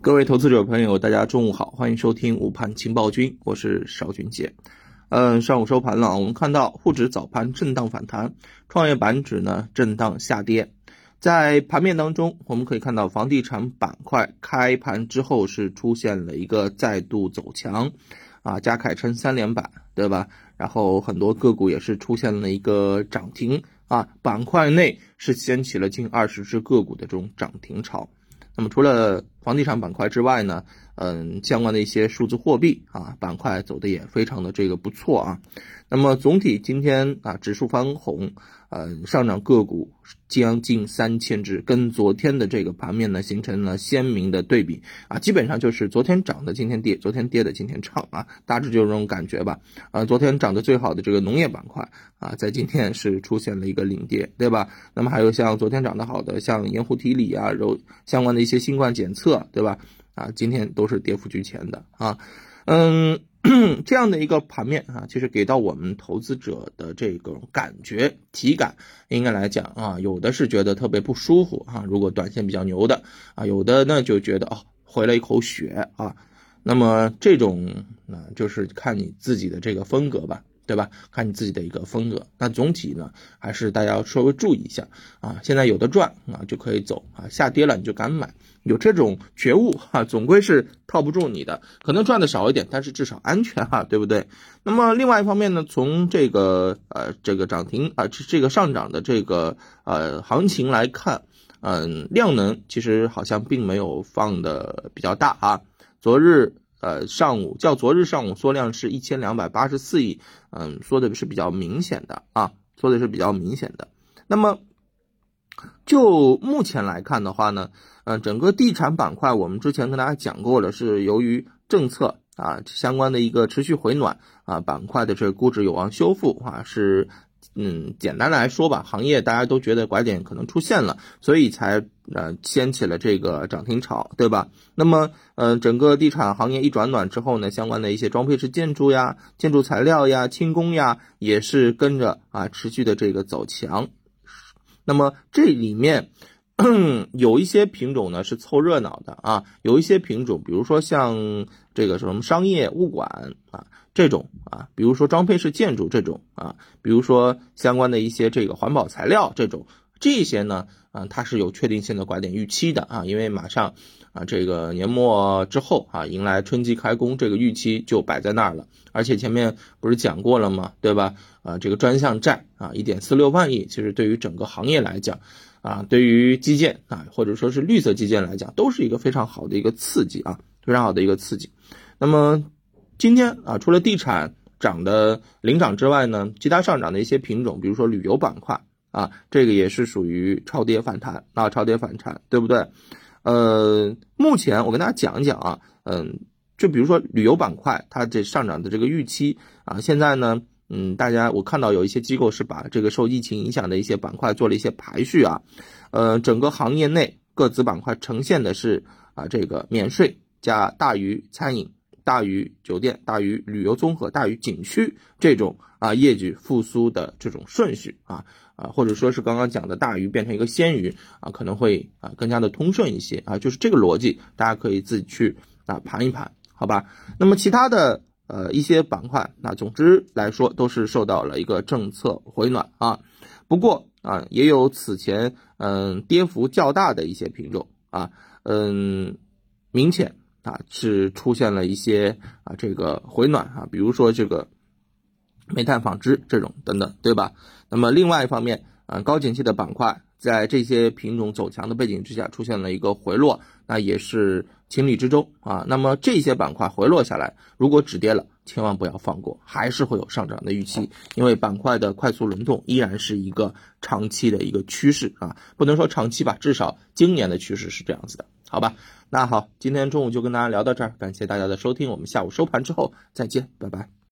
各位投资者朋友，大家中午好，欢迎收听午盘情报君，我是邵军杰。嗯，上午收盘了，我们看到沪指早盘震荡反弹，创业板指呢震荡下跌。在盘面当中，我们可以看到房地产板块开盘之后是出现了一个再度走强，啊，加凯撑三连板，对吧？然后很多个股也是出现了一个涨停，啊，板块内是掀起了近二十只个股的这种涨停潮。那么除了房地产板块之外呢，嗯，相关的一些数字货币啊板块走的也非常的这个不错啊。那么总体今天啊指数翻红，呃，上涨个股将近三千只，跟昨天的这个盘面呢形成了鲜明的对比啊。基本上就是昨天涨的今天跌，昨天跌的今天涨啊，大致就是这种感觉吧。啊，昨天涨得最好的这个农业板块啊，在今天是出现了一个领跌，对吧？那么还有像昨天涨得好的像盐湖提锂啊，柔相关的一些新冠检测，对吧？啊，今天都是跌幅居前的啊，嗯，这样的一个盘面啊，其实给到我们投资者的这个感觉体感，应该来讲啊，有的是觉得特别不舒服啊，如果短线比较牛的啊，有的呢就觉得哦，回了一口血啊，那么这种啊，就是看你自己的这个风格吧。对吧？看你自己的一个风格。那总体呢，还是大家稍微注意一下啊。现在有的赚啊，就可以走啊。下跌了你就敢买，有这种觉悟哈，总归是套不住你的。可能赚的少一点，但是至少安全哈，对不对？那么另外一方面呢，从这个呃这个涨停啊这这个上涨的这个呃行情来看，嗯，量能其实好像并没有放的比较大啊。昨日。呃，上午较昨日上午缩量是一千两百八十四亿，嗯，缩的是比较明显的啊，缩的是比较明显的。那么就目前来看的话呢，呃，整个地产板块我们之前跟大家讲过了，是由于政策啊相关的一个持续回暖啊，板块的这个估值有望修复啊，是。嗯，简单来说吧，行业大家都觉得拐点可能出现了，所以才呃掀起了这个涨停潮，对吧？那么，呃，整个地产行业一转暖之后呢，相关的一些装配式建筑呀、建筑材料呀、轻工呀，也是跟着啊持续的这个走强。那么这里面 有一些品种呢是凑热闹的啊，有一些品种，比如说像这个什么商业物管啊。这种啊，比如说装配式建筑这种啊，比如说相关的一些这个环保材料这种，这些呢，啊，它是有确定性的拐点预期的啊，因为马上啊，这个年末之后啊，迎来春季开工，这个预期就摆在那儿了。而且前面不是讲过了吗？对吧？啊，这个专项债啊，一点四六万亿，其实对于整个行业来讲，啊，对于基建啊，或者说是绿色基建来讲，都是一个非常好的一个刺激啊，非常好的一个刺激。那么。今天啊，除了地产涨的领涨之外呢，其他上涨的一些品种，比如说旅游板块啊，这个也是属于超跌反弹啊，超跌反弹，对不对？呃，目前我跟大家讲一讲啊，嗯，就比如说旅游板块，它这上涨的这个预期啊，现在呢，嗯，大家我看到有一些机构是把这个受疫情影响的一些板块做了一些排序啊，呃，整个行业内各子板块呈现的是啊，这个免税加大于餐饮。大于酒店、大于旅游综合、大于景区这种啊业绩复苏的这种顺序啊啊，或者说是刚刚讲的大鱼变成一个鲜鱼啊，可能会啊更加的通顺一些啊，就是这个逻辑，大家可以自己去啊盘一盘，好吧？那么其他的呃一些板块，那总之来说都是受到了一个政策回暖啊，不过啊也有此前嗯跌幅较大的一些品种啊嗯明显。啊，是出现了一些啊，这个回暖啊，比如说这个煤炭纺织这种等等，对吧？那么另外一方面啊，高景气的板块在这些品种走强的背景之下出现了一个回落，那也是情理之中啊。那么这些板块回落下来，如果止跌了，千万不要放过，还是会有上涨的预期，因为板块的快速轮动依然是一个长期的一个趋势啊，不能说长期吧，至少今年的趋势是这样子的。好吧，那好，今天中午就跟大家聊到这儿，感谢大家的收听，我们下午收盘之后再见，拜拜。